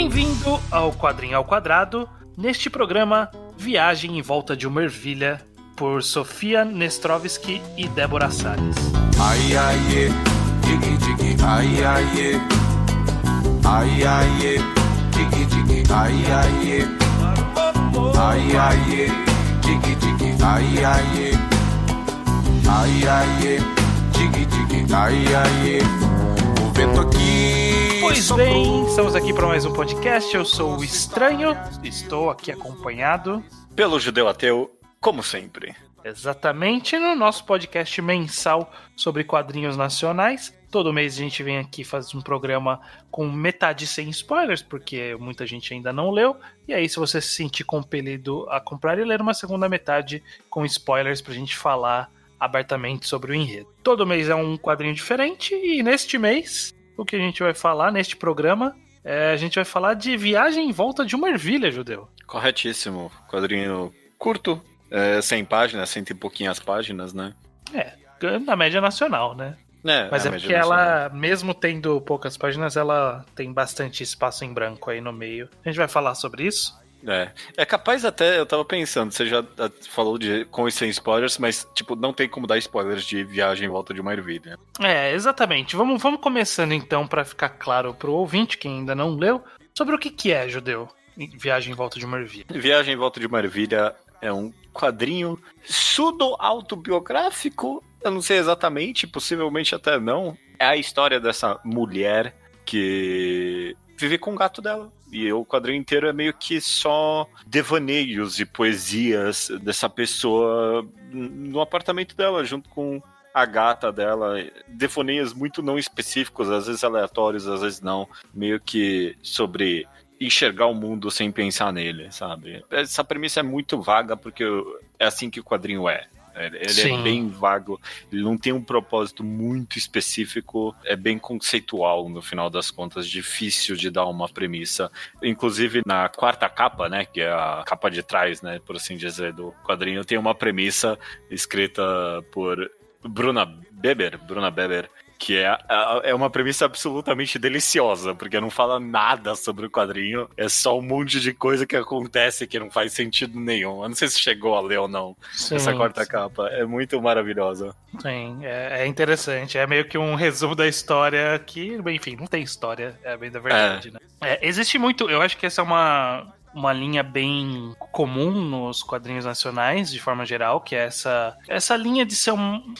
Bem-vindo ao Quadrinho ao Quadrado. Neste programa, Viagem em Volta de uma Ervilha, por Sofia Nestrovski e Débora Salles. Ai, ai, é. Digi, digi, ai, ai, é. Ai, ai, é. Digi, digi, ai, ai, é. Ai, ai, é. Digi, digi, ai, ai, é. Ai, ai, é. Digi, digi, ai, ai, é. O vento aqui. Pois bem, estamos aqui para mais um podcast. Eu sou o Estranho, estou aqui acompanhado Pelo judeu ateu, como sempre. exatamente no nosso podcast mensal sobre quadrinhos nacionais. Todo mês a gente vem aqui fazer um programa com metade sem spoilers, porque muita gente ainda não leu. E aí, se você se sentir compelido a comprar e ler uma segunda metade com spoilers pra gente falar abertamente sobre o enredo. Todo mês é um quadrinho diferente, e neste mês, o que a gente vai falar neste programa é a gente vai falar de Viagem em Volta de uma Ervilha, Judeu. Corretíssimo. Quadrinho curto, é, 100 páginas, cento e pouquinhas páginas, né? É, na média nacional, né? É, Mas é porque nacional. ela, mesmo tendo poucas páginas, ela tem bastante espaço em branco aí no meio. A gente vai falar sobre isso. É. é capaz até, eu tava pensando, você já ah, falou de com e sem spoilers, mas, tipo, não tem como dar spoilers de viagem em volta de uma ervilha. É, exatamente. Vamos, vamos começando então para ficar claro pro ouvinte que ainda não leu sobre o que, que é Judeu. Viagem em Volta de uma Ervilha. Viagem em volta de uma ervilha é um quadrinho pseudo-autobiográfico, eu não sei exatamente, possivelmente até não. É a história dessa mulher que vive com o gato dela. E o quadrinho inteiro é meio que só devaneios e poesias dessa pessoa no apartamento dela, junto com a gata dela. Devaneios muito não específicos, às vezes aleatórios, às vezes não. Meio que sobre enxergar o mundo sem pensar nele, sabe? Essa premissa é muito vaga porque é assim que o quadrinho é. Ele ele Sim. é bem vago, ele não tem um propósito muito específico, é bem conceitual no final das contas, difícil de dar uma premissa. Inclusive na quarta capa, né, que é a capa de trás, né, por assim dizer, do quadrinho, tem uma premissa escrita por Bruna Beber, Bruna Beber, que é, é uma premissa absolutamente deliciosa, porque não fala nada sobre o quadrinho, é só um monte de coisa que acontece que não faz sentido nenhum. Eu não sei se chegou a ler ou não Sim, essa quarta sim. capa, é muito maravilhosa. Sim, é, é interessante. É meio que um resumo da história que, enfim, não tem história, é bem da verdade, né? É, existe muito, eu acho que essa é uma, uma linha bem comum nos quadrinhos nacionais, de forma geral, que é essa, essa linha de ser um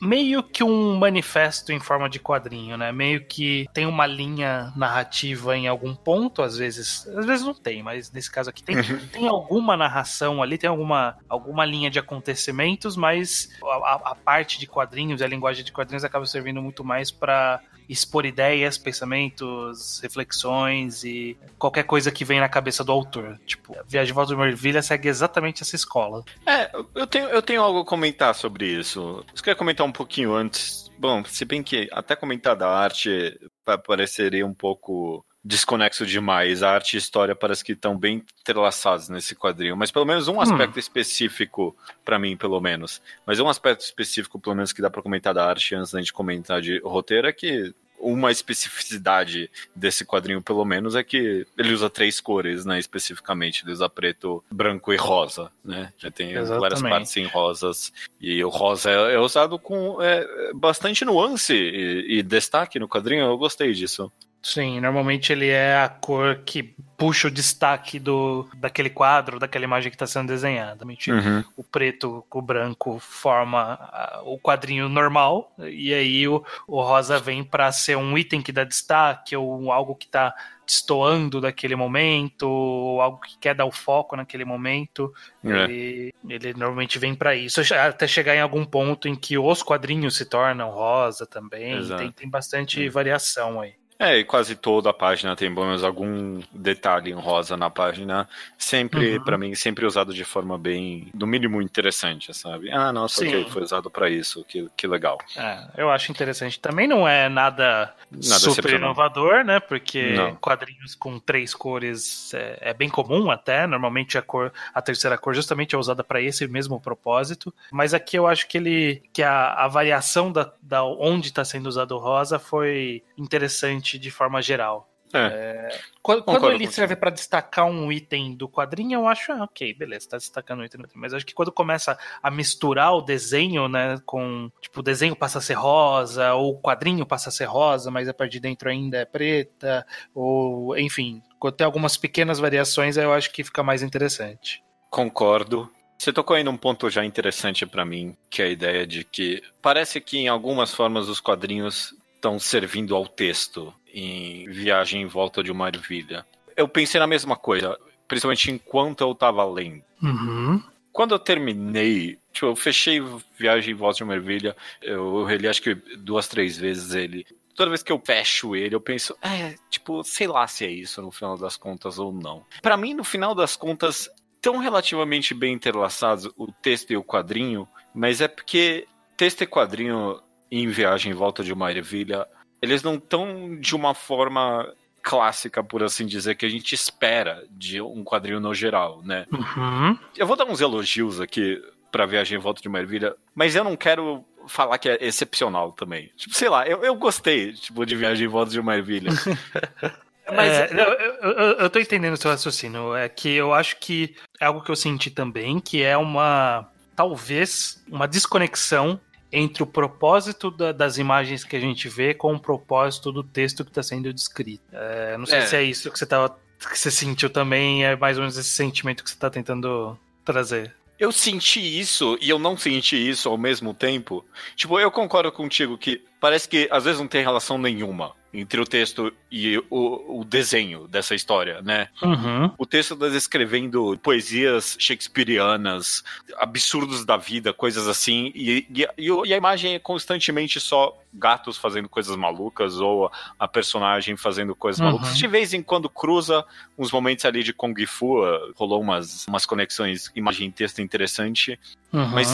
meio que um manifesto em forma de quadrinho, né? Meio que tem uma linha narrativa em algum ponto, às vezes, às vezes não tem, mas nesse caso aqui tem, tem alguma narração ali, tem alguma, alguma linha de acontecimentos, mas a, a- parte de quadrinhos a linguagem de quadrinhos acaba servindo muito mais para expor ideias, pensamentos, reflexões e qualquer coisa que vem na cabeça do autor. Tipo, Viagem Volta de uma Ervilha segue exatamente essa escola. É, eu tenho, eu tenho algo a comentar sobre isso. Eu queria comentar um pouquinho antes. Bom, se bem que até comentar da arte pa- pareceria um pouco desconexo demais. A arte e a história parece que estão bem entrelaçados nesse quadrinho. Mas pelo menos um aspecto específico, pra mim, pelo menos. Mas um aspecto específico, pelo menos, que dá pra comentar da arte antes da gente comentar de roteiro é que uma especificidade desse quadrinho, pelo menos, é que ele usa três cores, né? Especificamente. Ele usa preto, branco e rosa, né? Já tem várias Exatamente. partes em rosas. E o rosa é, é usado com é, bastante nuance e, e destaque no quadrinho. Eu gostei disso. Sim, normalmente ele é a cor que puxa o destaque do, daquele quadro, daquela imagem que está sendo desenhada. Uhum. o preto com o branco forma o quadrinho normal, e aí o, o rosa vem para ser um item que dá destaque, ou algo que está destoando daquele momento, ou algo que quer dar o foco naquele momento. É. Ele, ele normalmente vem para isso, até chegar em algum ponto em que os quadrinhos se tornam rosa também. Tem, tem bastante variação aí. É, e quase toda a página tem pelo menos algum detalhe em rosa na página. Sempre, Uhum. pra mim, sempre usado de forma bem, no mínimo, interessante, sabe? Ah, nossa, Sim. ok, foi usado pra isso, que, que legal. É, eu acho interessante. Também não é nada, Nada super inovador, né? Porque Não. quadrinhos com três cores é, é bem comum até. Normalmente a cor, a terceira cor justamente é usada para esse mesmo propósito. Mas aqui eu acho que ele, que a, a variação da, da onde está sendo usado o rosa foi interessante de forma geral. É. Quando, quando ele serve para destacar um item do quadrinho, eu acho, ah, ok, beleza, tá destacando um item. Mas acho que quando começa a misturar o desenho, né, com, tipo, o desenho passa a ser rosa, ou o quadrinho passa a ser rosa, mas a parte de dentro ainda é preta, ou, enfim, quando tem algumas pequenas variações, eu acho que fica mais interessante. Concordo. Você tocou aí num ponto já interessante para mim, que é a ideia de que parece que em algumas formas os quadrinhos estão servindo ao texto em Viagem em Volta de uma Ervilha. Eu pensei na mesma coisa, principalmente enquanto eu tava lendo. Uhum. Quando eu terminei, tipo, eu fechei Viagem em Volta de uma Ervilha, eu, eu reli acho que duas, três vezes ele. Toda vez que eu fecho ele, eu penso, é, tipo, sei lá se é isso no final das contas ou não. Para mim, no final das contas, tão relativamente bem interlaçados o texto e o quadrinho, mas é porque texto e quadrinho em Viagem em Volta de uma Ervilha, eles não estão de uma forma clássica, por assim dizer, que a gente espera de um quadrinho no geral, né? Uhum. Eu vou dar uns elogios aqui pra Viagem em Volta de uma Ervilha, mas eu não quero falar que é excepcional também. Tipo, sei lá, eu, eu gostei, tipo, de Viagem em Volta de uma Ervilha. Mas é, eu, eu, eu tô entendendo o seu raciocínio. É que eu acho que é algo que eu senti também, que é uma. Talvez uma desconexão entre o propósito da, das imagens que a gente vê com o propósito do texto que está sendo descrito. É, não sei é. se é isso que você tava, que você sentiu também, é mais ou menos esse sentimento que você está tentando trazer. Eu senti isso e eu não senti isso ao mesmo tempo. Tipo, eu concordo contigo que parece que às vezes não tem relação nenhuma entre o texto e o, o desenho dessa história, né? Uhum. O texto está descrevendo poesias shakespearianas, absurdos da vida, coisas assim, e, e, e a imagem é constantemente só gatos fazendo coisas malucas ou a personagem fazendo coisas uhum. malucas. De vez em quando cruza uns momentos ali de Kung Fu, rolou umas, umas conexões imagem e texto interessante. Uhum. Mas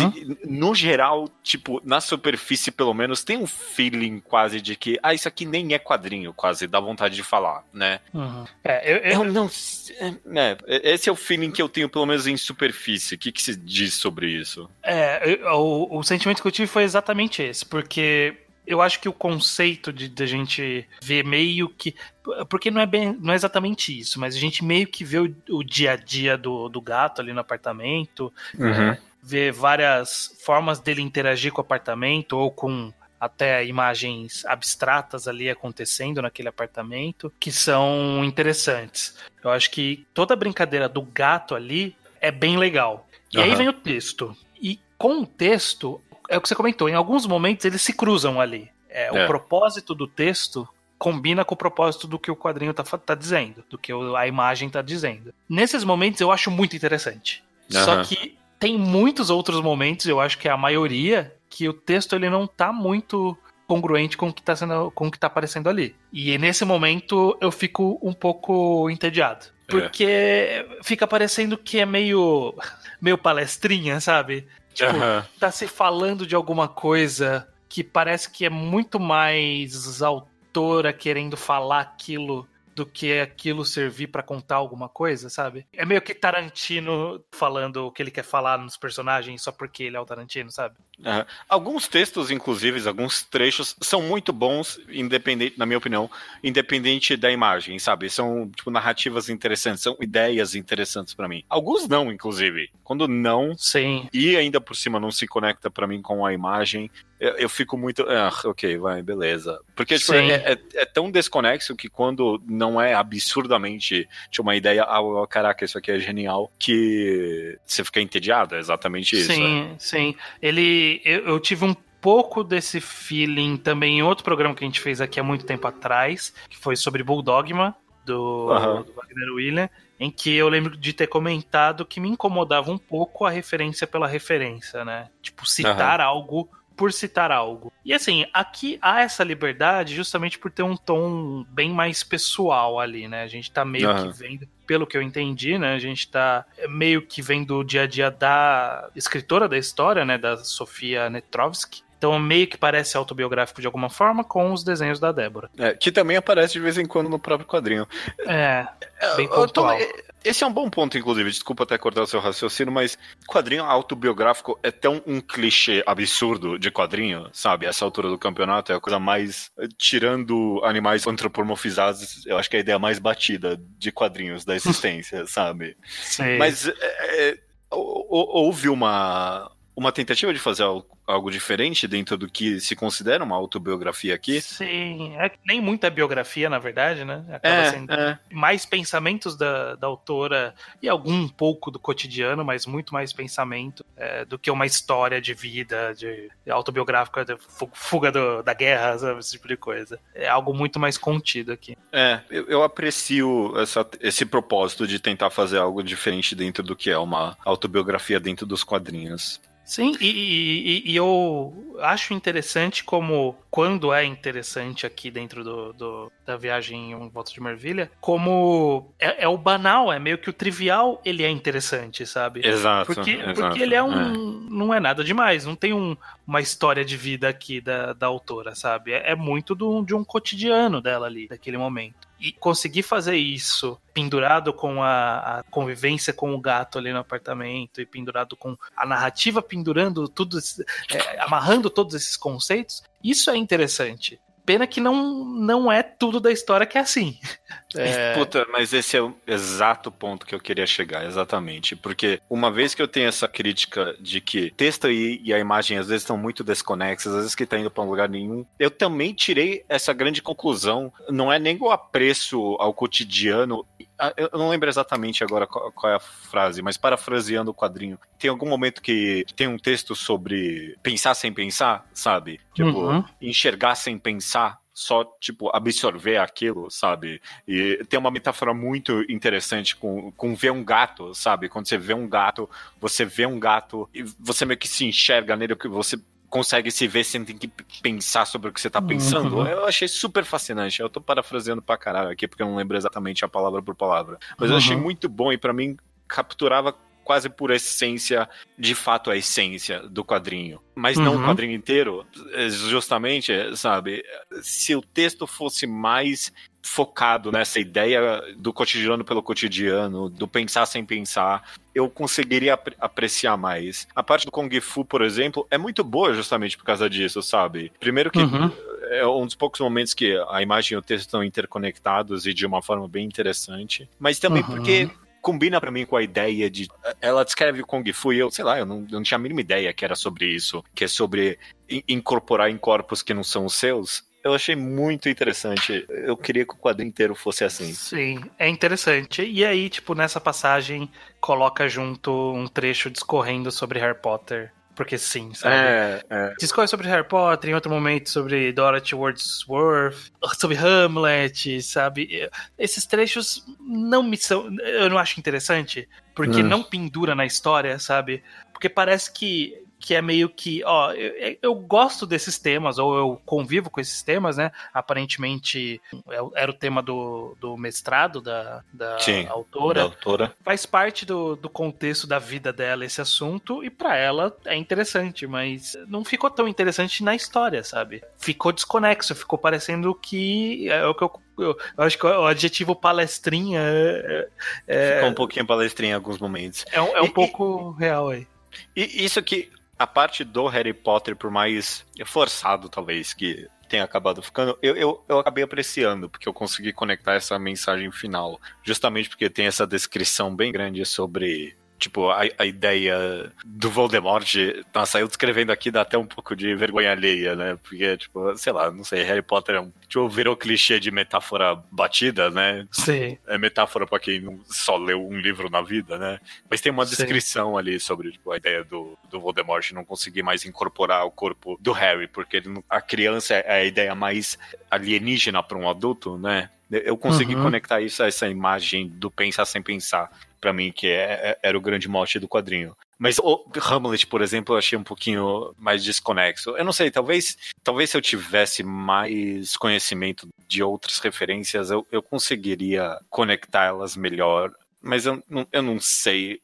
no geral, tipo, na superfície pelo menos, tem um feeling quase de que, ah, isso aqui nem é quadrinho, quase, dá vontade de falar, né? Uhum. É, eu, eu... eu não. É, esse é o feeling que eu tenho, pelo menos em superfície. O que, que se diz sobre isso? É, eu, o, o sentimento que eu tive foi exatamente esse, porque eu acho que o conceito de, de a gente ver meio que. Porque não é bem. não é exatamente isso, mas a gente meio que vê o, o dia a dia do, do gato ali no apartamento. Uhum. É, vê várias formas dele interagir com o apartamento ou com até imagens abstratas ali acontecendo naquele apartamento que são interessantes. Eu acho que toda a brincadeira do gato ali é bem legal. E uhum. aí vem o texto. E com o texto, é o que você comentou, em alguns momentos eles se cruzam ali. É, é. O propósito do texto combina com o propósito do que o quadrinho tá, tá dizendo, do que a imagem tá dizendo. Nesses momentos eu acho muito interessante. Uhum. Só que tem muitos outros momentos, eu acho que é a maioria, que o texto ele não tá muito congruente com o que tá sendo, com o que tá aparecendo ali. E nesse momento eu fico um pouco entediado. É. Porque é. fica parecendo que é meio meio palestrinha, sabe? Tipo, uhum. tá se falando de alguma coisa que parece que é muito mais autora querendo falar aquilo do que aquilo servir para contar alguma coisa, sabe? É meio que Tarantino falando o que ele quer falar nos personagens só porque ele é o Tarantino, sabe? Uhum. Alguns textos, inclusive, alguns trechos, são muito bons, independente, na minha opinião, independente da imagem, sabe? São, tipo, narrativas interessantes, são ideias interessantes para mim. Alguns não, inclusive. Quando não, Sim. e ainda por cima não se conecta para mim com a imagem, eu, eu, fico muito. Ah, ok, vai, beleza. Porque tipo, é, é, é, tão desconexo que quando não é absurdamente tipo, uma ideia, ah, caraca, isso aqui é genial, que você fica entediado, é exatamente isso. Sim, é. sim. Ele. Eu, eu tive um pouco desse feeling também em outro programa que a gente fez aqui há muito tempo atrás, que foi sobre Bulldogma, do, uhum. do Wagner William, em que eu lembro de ter comentado que me incomodava um pouco a referência pela referência, né? Tipo, citar uhum. algo por citar algo. E assim, aqui há essa liberdade justamente por ter um tom bem mais pessoal ali, né? A gente tá meio uhum. que vendo, pelo que eu entendi, né? A gente tá meio que vendo o dia a dia da escritora da história, né? Da Sofia Netrovsky. Então meio que parece autobiográfico de alguma forma com os desenhos da Débora. É, que também aparece de vez em quando no próprio quadrinho. É, bem pontual. Eu, tô, esse é um bom ponto, inclusive. Desculpa até cortar o seu raciocínio, mas quadrinho autobiográfico é tão um clichê absurdo de quadrinho, sabe? Essa altura do campeonato é a coisa mais. Tirando animais antropomorfizados, eu acho que é a ideia mais batida de quadrinhos da existência, sabe? Sim. Mas é, é, houve uma, uma tentativa de fazer algo algo diferente dentro do que se considera uma autobiografia aqui. Sim, é que nem muita biografia, na verdade, né? Acaba É, sendo é. mais pensamentos da, da autora e algum pouco do cotidiano, mas muito mais pensamento é, do que uma história de vida, de, de autobiográfica, de fu- fuga do- da guerra, sabe? Esse tipo de coisa. É algo muito mais contido aqui. É, eu, eu aprecio essa- esse propósito de tentar fazer algo diferente dentro do que é uma autobiografia dentro dos quadrinhos. Sim, e, e- e- eu acho interessante como, quando é interessante aqui dentro do, do- da viagem em Volta de Mervilha, como é, é o banal, é meio que o trivial, ele é interessante, sabe? Exato. Porque, exato, porque ele é um. é. Não é nada demais, não tem um- uma história de vida aqui da, da autora, sabe? É, é muito do- de um cotidiano dela ali, daquele momento. E conseguir fazer isso pendurado com a, a convivência com o gato ali no apartamento e pendurado com a narrativa pendurando tudo, é, amarrando todos esses conceitos, isso é interessante. Pena que não, não é tudo da história que é assim. É, Puta, mas esse é o exato ponto que eu queria chegar, exatamente. Porque uma vez que eu tenho essa crítica de que texto e, e a imagem às vezes estão muito desconexas, às vezes que tá indo pra um lugar nenhum, eu também tirei essa grande conclusão. Não é nem o apreço ao cotidiano. Ah, Eu não lembro exatamente agora qual, qual é a frase, mas parafraseando o quadrinho, tem algum momento que tem um texto sobre pensar sem pensar, sabe? Tipo, Uhum. enxergar sem pensar. Só, tipo, absorver aquilo, sabe? E tem uma metáfora muito interessante com, com ver um gato, sabe? Quando você vê um gato, você vê um gato e você meio que se enxerga nele, que você consegue se ver sem ter que pensar sobre o que você tá pensando. Uhum. Eu achei super fascinante. Eu tô parafraseando pra caralho aqui, porque eu não lembro exatamente a palavra por palavra. Mas eu achei Uhum. muito bom e pra mim capturava quase por essência, de fato, a essência do quadrinho. Mas não Uhum. o quadrinho inteiro, é, justamente, sabe? Se o texto fosse mais focado nessa ideia do cotidiano pelo cotidiano, do pensar sem pensar, eu conseguiria apre- apreciar mais. A parte do Kung Fu, por exemplo, é muito boa justamente por causa disso, sabe? Primeiro que Uhum. é um dos poucos momentos que a imagem e o texto estão interconectados e de uma forma bem interessante, mas também Uhum. porque combina pra mim com a ideia de ela descreve o Kung Fu e eu, sei lá, eu não, eu não tinha a mínima ideia que era sobre isso, que é sobre in- incorporar em corpos que não são os seus. Eu achei muito interessante. Eu queria que o quadrinho inteiro fosse assim. Sim, é interessante. E aí, tipo, nessa passagem, coloca junto um trecho discorrendo sobre Harry Potter. Porque sim, sabe? É, é. Discorre sobre Harry Potter, em outro momento sobre Dorothy Wordsworth, sobre Hamlet, sabe? Esses trechos não me são. Eu não acho interessante, porque Hum. não pendura na história, sabe? Porque parece que, que é meio que. Ó, eu, eu gosto desses temas, ou eu convivo com esses temas, né? Aparentemente é- era o tema do, do mestrado da, da Sim, autora Da autora. faz parte do, do contexto da vida dela esse assunto e pra ela é interessante, mas não ficou tão interessante na história, sabe? Ficou desconexo, ficou parecendo que é o que eu, eu, acho que o adjetivo palestrinha é, é, Ficou um pouquinho palestrinha em alguns momentos. é um, é um E- pouco real aí. E isso que a parte do Harry Potter, por mais forçado talvez que tenha acabado ficando, eu, eu, eu acabei apreciando, porque eu consegui conectar essa mensagem final. Justamente porque tem essa descrição bem grande sobre. Tipo, a, a ideia do Voldemort. Nossa, eu descrevendo aqui dá até um pouco de vergonha alheia, né? Porque, tipo, sei lá, não sei, Harry Potter é um. Tipo, virou clichê de metáfora batida, né? Sim. é metáfora pra quem não só leu um livro na vida, né? Mas tem uma Sim. descrição ali sobre tipo, a ideia do, do Voldemort não conseguir mais incorporar o corpo do Harry, porque ele a criança é a ideia mais alienígena para um adulto, né? Eu consegui Uhum. conectar isso a essa imagem do pensar sem pensar, pra mim, que é, é- era o grande mote do quadrinho. Mas o Hamlet, por exemplo, eu achei um pouquinho mais desconexo. Eu não sei, talvez, talvez se eu tivesse mais conhecimento de outras referências, eu, eu conseguiria conectar elas melhor. Mas eu, eu não sei.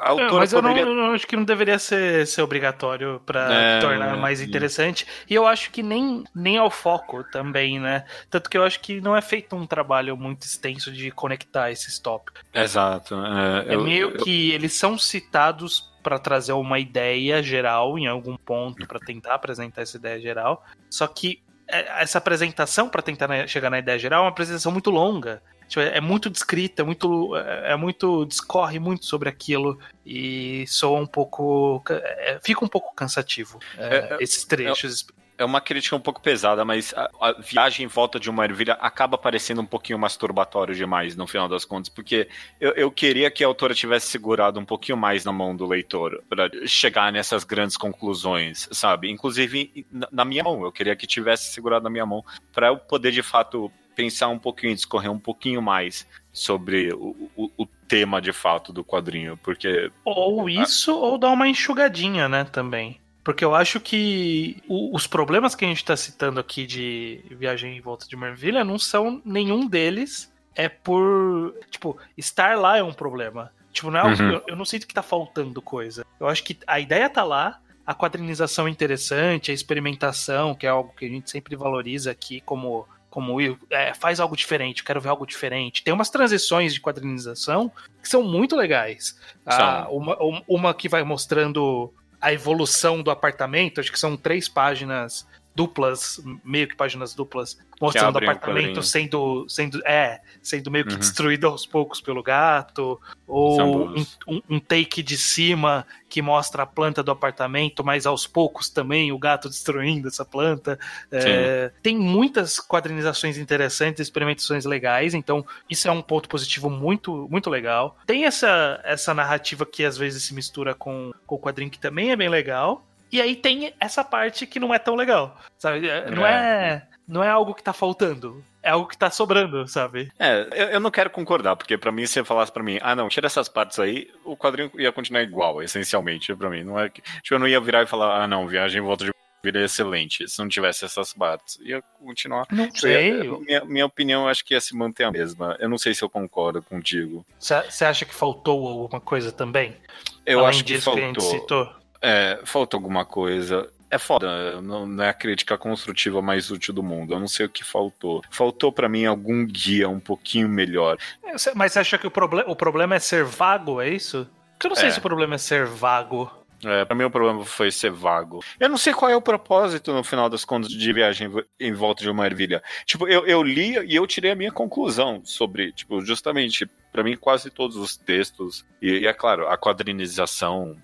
A autora é, mas poderia... eu, não, eu acho que não deveria ser, ser obrigatório para é, tornar mais interessante. E eu acho que nem, nem ao foco também, né? Tanto que eu acho que não é feito um trabalho muito extenso de conectar esses tópicos. Exato. É, é meio eu, que eles são citados para trazer uma ideia geral em algum ponto para tentar apresentar essa ideia geral. Só que é, essa apresentação para tentar chegar na ideia geral é uma apresentação muito longa. Tipo, é muito descrita, é muito, é, é muito discorre muito sobre aquilo e soa um pouco, é, fica um pouco cansativo é, é esses trechos. É uma crítica um pouco pesada, mas a, a, viagem em volta de uma ervilha acaba parecendo um pouquinho masturbatório demais, no final das contas, porque eu, eu queria que a autora tivesse segurado um pouquinho mais na mão do leitor para chegar nessas grandes conclusões, sabe? Inclusive na, na minha mão, eu queria que tivesse segurado na minha mão para eu poder de fato pensar um pouquinho, discorrer um pouquinho mais sobre o, o, o tema de fato do quadrinho, porque... Ou isso, ah, ou dar uma enxugadinha, né, também. Porque eu acho que os problemas que a gente está citando aqui de Viagem em Volta de Mervilha não são nenhum deles é por. Tipo, estar lá é um problema. Tipo, não é uhum. eu, eu, não sinto que tá faltando coisa. Eu acho que a ideia tá lá, a quadrinização é interessante, a experimentação, que é algo que a gente sempre valoriza aqui como como é, faz algo diferente, quero ver algo diferente. Tem umas transições de quadrinização que são muito legais. Ah, uma, uma que vai mostrando a evolução do apartamento, acho que são três páginas duplas, meio que páginas duplas, mostrando o apartamento sendo, sendo, é, sendo meio que uhum. destruído aos poucos pelo gato, ou um, um, um, take de cima que mostra a planta do apartamento, mas aos poucos também o gato destruindo essa planta. É, tem muitas quadrinizações interessantes, experimentações legais, então isso é um ponto positivo muito, muito legal. Tem essa, essa narrativa que às vezes se mistura com, com o quadrinho que também é bem legal. E aí tem essa parte que não é tão legal, sabe? É, não é, é não é algo que tá faltando. É algo que tá sobrando, sabe? É, eu, eu não quero concordar, porque para mim, se você falasse para mim, ah, não, tira essas partes aí, o quadrinho ia continuar igual, essencialmente, para mim. Não é que. Tipo, eu não ia virar e falar, ah, não, viagem em volta de vida é excelente, se não tivesse essas partes. Ia continuar. Não sei. minha, minha opinião, eu acho que ia se manter a mesma. Eu não sei se eu concordo contigo. Você acha que faltou alguma coisa também? Eu Além acho que faltou. Que? É, falta alguma coisa. É foda, não, é a crítica construtiva mais útil do mundo. Eu não sei o que faltou. Faltou para mim algum guia um pouquinho melhor. É, mas você acha que o, proble o problema é ser vago, é isso? Porque eu não sei é. se o problema é ser vago. É, pra mim o problema foi ser vago. Eu não sei qual é o propósito, no final das contas, de viagem em volta de uma ervilha. Tipo, eu, eu li e eu tirei a minha conclusão sobre, tipo, justamente, para mim, quase todos os textos, e, e, é claro, a quadrinização,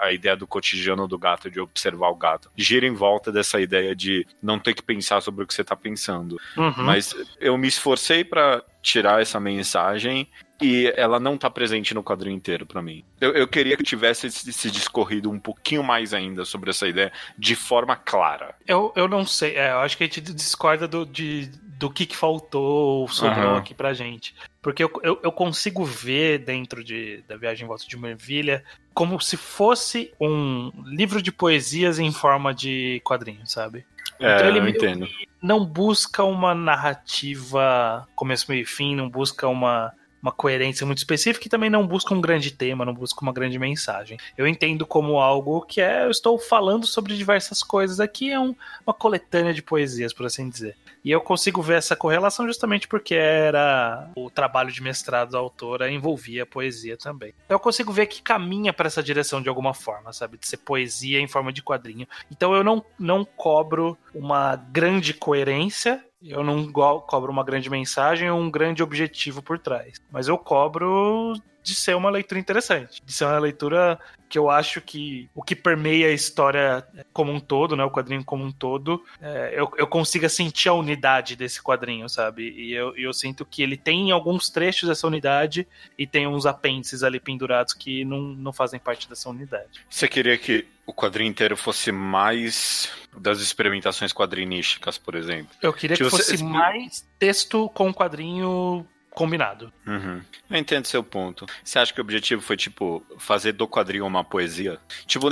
a ideia do cotidiano do gato, de observar o gato, gira em volta dessa ideia de não ter que pensar sobre o que você tá pensando. Uhum. Mas eu me esforcei para tirar essa mensagem e ela não tá presente no quadrinho inteiro para mim. Eu, eu, queria que tivesse se discorrido um pouquinho mais ainda sobre essa ideia de forma clara. Eu, eu não sei, é, eu acho que a gente discorda do, de, do que, que faltou ou sobrou uhum. aqui pra gente. Porque eu, eu, eu, consigo ver dentro de, da Viagem em Volta de Mervilha como se fosse um livro de poesias em forma de quadrinho, sabe? É, então ele eu entendo. não busca uma narrativa começo, meio e fim, não busca uma uma coerência muito específica e também não busca um grande tema, não busca uma grande mensagem. Eu entendo como algo que é, eu estou falando sobre diversas coisas aqui, é um, uma coletânea de poesias, por assim dizer. E eu consigo ver essa correlação justamente porque era o trabalho de mestrado da autora envolvia poesia também. Então eu consigo ver que caminha para essa direção de alguma forma, sabe? De ser poesia em forma de quadrinho. Então eu não, não cobro uma grande coerência eu não cobro uma grande mensagem ou um grande objetivo por trás. Mas eu cobro de ser uma leitura interessante, de ser uma leitura que eu acho que o que permeia a história como um todo, né, o quadrinho como um todo, é, eu, eu consiga sentir a unidade desse quadrinho, sabe? E eu, eu sinto que ele tem alguns trechos dessa unidade e tem uns apêndices ali pendurados que não, não fazem parte dessa unidade. Você queria que o quadrinho inteiro fosse mais das experimentações quadrinísticas, por exemplo? Eu queria que, que fosse você... mais texto com quadrinho combinado. Uhum. Eu entendo seu ponto. Você acha que o objetivo foi, tipo, fazer do quadrinho uma poesia? Tipo,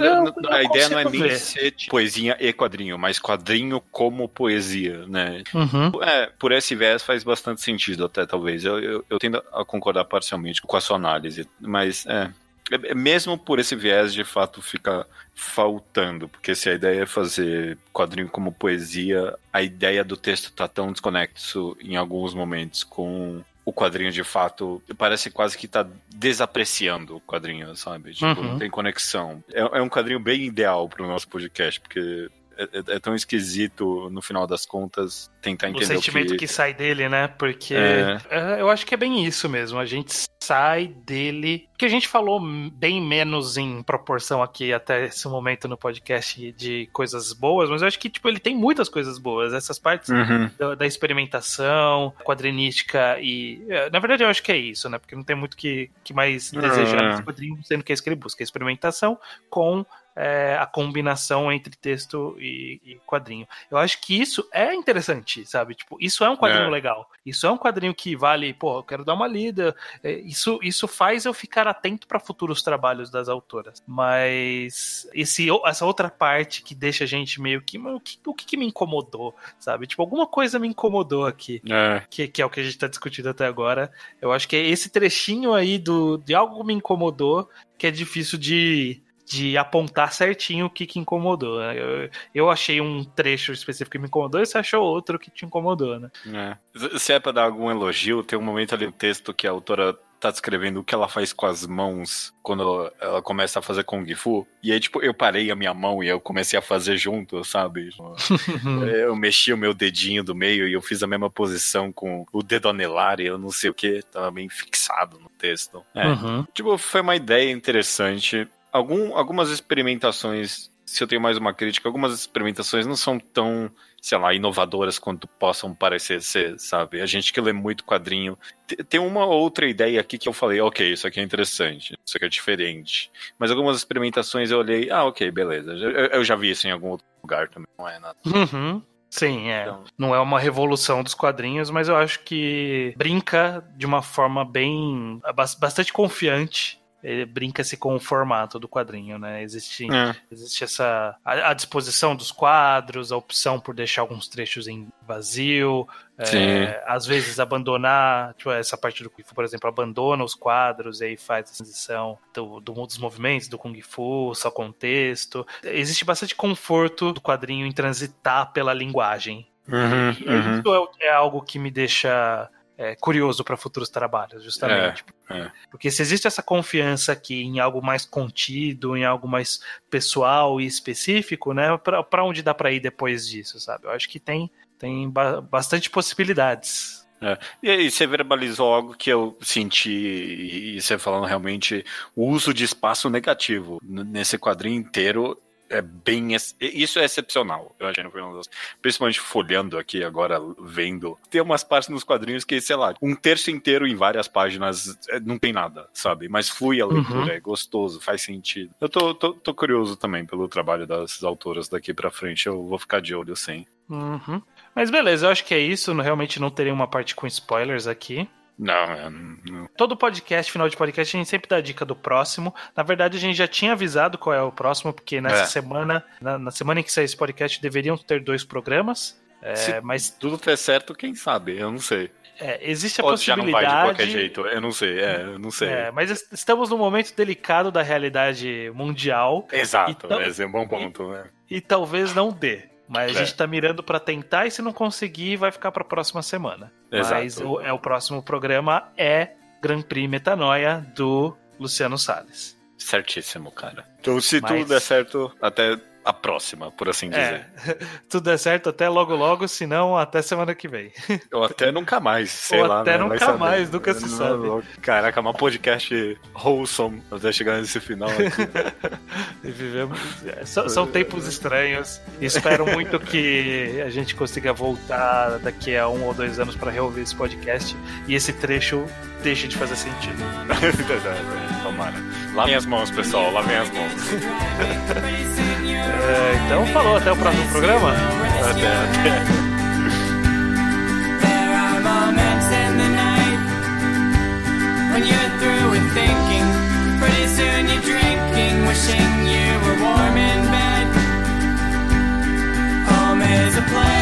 a ideia não é nem ver. ser tipo, poesia e quadrinho, mas quadrinho como poesia, né? Uhum. É, por esse viés faz bastante sentido até, talvez. Eu, eu, eu tendo a concordar parcialmente com a sua análise, mas, é, é, é, mesmo por esse viés, de fato, fica faltando. Porque se a ideia é fazer quadrinho como poesia, a ideia do texto tá tão desconexo em alguns momentos com o quadrinho de fato parece quase que tá desapreciando o quadrinho, sabe? Tipo, uhum. não tem conexão. É, é um quadrinho bem ideal pro nosso podcast, porque é, é, é, tão esquisito, no final das contas, tentar entender o sentimento que... que sai dele, né? Porque é. é. eu acho que é bem isso mesmo. A gente sai dele. Que a gente falou bem menos em proporção aqui até esse momento no podcast de coisas boas, mas eu acho que tipo ele tem muitas coisas boas. Essas partes uhum. da, da, experimentação, quadrinística e é, na verdade eu acho que é isso, né? Porque não tem muito que, que mais desejar uhum. quadrinho, sendo que é isso que ele busca, experimentação com é, a combinação entre texto e, e, quadrinho. Eu acho que isso é interessante, sabe? Tipo, isso é um quadrinho é. legal. Isso é um quadrinho que vale, pô, eu quero dar uma lida. É, isso, isso faz eu ficar atento para futuros trabalhos das autoras. Mas esse, essa outra parte que deixa a gente meio que. O que, o que, me incomodou, sabe? Tipo, alguma coisa me incomodou aqui. É. Que, que é o que a gente tá discutindo até agora. Eu acho que é esse trechinho aí do, de algo me incomodou que é difícil de de apontar certinho o que, que incomodou. Né? Eu, eu achei um trecho específico que me incomodou e você achou outro que te incomodou, né? É. Se é pra dar algum elogio, tem um momento ali no texto que a autora tá descrevendo o que ela faz com as mãos quando ela começa a fazer Kung Fu. E aí, tipo, eu parei a minha mão e eu comecei a fazer junto, sabe? eu mexi o meu dedinho do meio e eu fiz a mesma posição com o dedo anelar e eu não sei o que, tava bem fixado no texto. É. Uhum. Tipo, foi uma ideia interessante algum, algumas experimentações, se eu tenho mais uma crítica, algumas experimentações não são tão, sei lá, inovadoras quanto possam parecer ser, sabe? A gente que lê muito quadrinho. Tem uma outra ideia aqui que eu falei, ok, isso aqui é interessante, isso aqui é diferente. Mas algumas experimentações eu olhei, ah, ok, beleza. Eu, eu já vi isso em algum outro lugar também, não é nada. Uhum. Sim, é. Então... Não é uma revolução dos quadrinhos, mas eu acho que brinca de uma forma bem. bastante confiante brinca-se com o formato do quadrinho, né? Existe, é. existe essa a, a, disposição dos quadros, a opção por deixar alguns trechos em vazio, é, às vezes abandonar, tipo, essa parte do Kung Fu, por exemplo, abandona os quadros e aí faz a transição do, do, dos movimentos do Kung Fu, só contexto. Existe bastante conforto do quadrinho em transitar pela linguagem. Uhum, uhum. Isso é, é algo que me deixa é, curioso para futuros trabalhos, justamente. É, é. Porque se existe essa confiança aqui em algo mais contido, em algo mais pessoal e específico, né? Para onde dá para ir depois disso, sabe? Eu acho que tem, tem ba bastante possibilidades. É. E aí, você verbalizou algo que eu senti, e você falando realmente, o uso de espaço negativo nesse quadrinho inteiro é bem. Isso é excepcional, eu achei no Fernando Principalmente folhando aqui agora, vendo. Tem umas partes nos quadrinhos que, sei lá, um terço inteiro em várias páginas é, não tem nada, sabe? Mas flui a leitura, uhum. é gostoso, faz sentido. Eu tô, tô, tô, curioso também pelo trabalho das autoras daqui pra frente, eu vou ficar de olho sim. Uhum. Mas beleza, eu acho que é isso. Realmente não teria uma parte com spoilers aqui. Não, não. Todo podcast, final de podcast, a gente sempre dá a dica do próximo. Na verdade, a gente já tinha avisado qual é o próximo, porque nessa é. semana, na, na, semana em que sair esse podcast, deveriam ter dois programas. É, Se mas tudo der certo, quem sabe? Eu não sei. É, existe a possibilidade. Já não vai de qualquer jeito, eu não sei, é, eu não sei. É, mas estamos num momento delicado da realidade mundial. Exato, esse é um bom ponto, e, né? E talvez não dê. Mas é. a gente tá mirando para tentar e se não conseguir, vai ficar para próxima semana. Exato. Mas o, é, o próximo programa é Grand Prix Metanoia do Luciano Salles. Certíssimo, cara. Então, se Mas... tudo der certo, até a próxima, por assim dizer. É, tudo é certo até logo logo, se não até semana que vem. Ou até nunca mais, sei Ou lá. Até né? nunca mais, nunca se sabe. Caraca, uma podcast wholesome até chegar nesse final aqui. Vivemos... São, são tempos estranhos. Espero muito que a gente consiga voltar daqui a um ou dois anos para reouvir esse podcast e esse trecho deixe de fazer sentido. Tomara. Lavem as mãos, pessoal, lavem as mãos. É, então falou, até o próximo programa. Até, até. When you're through with thinking, pretty soon you're drinking, wishing you were warm in bed. Home is a place.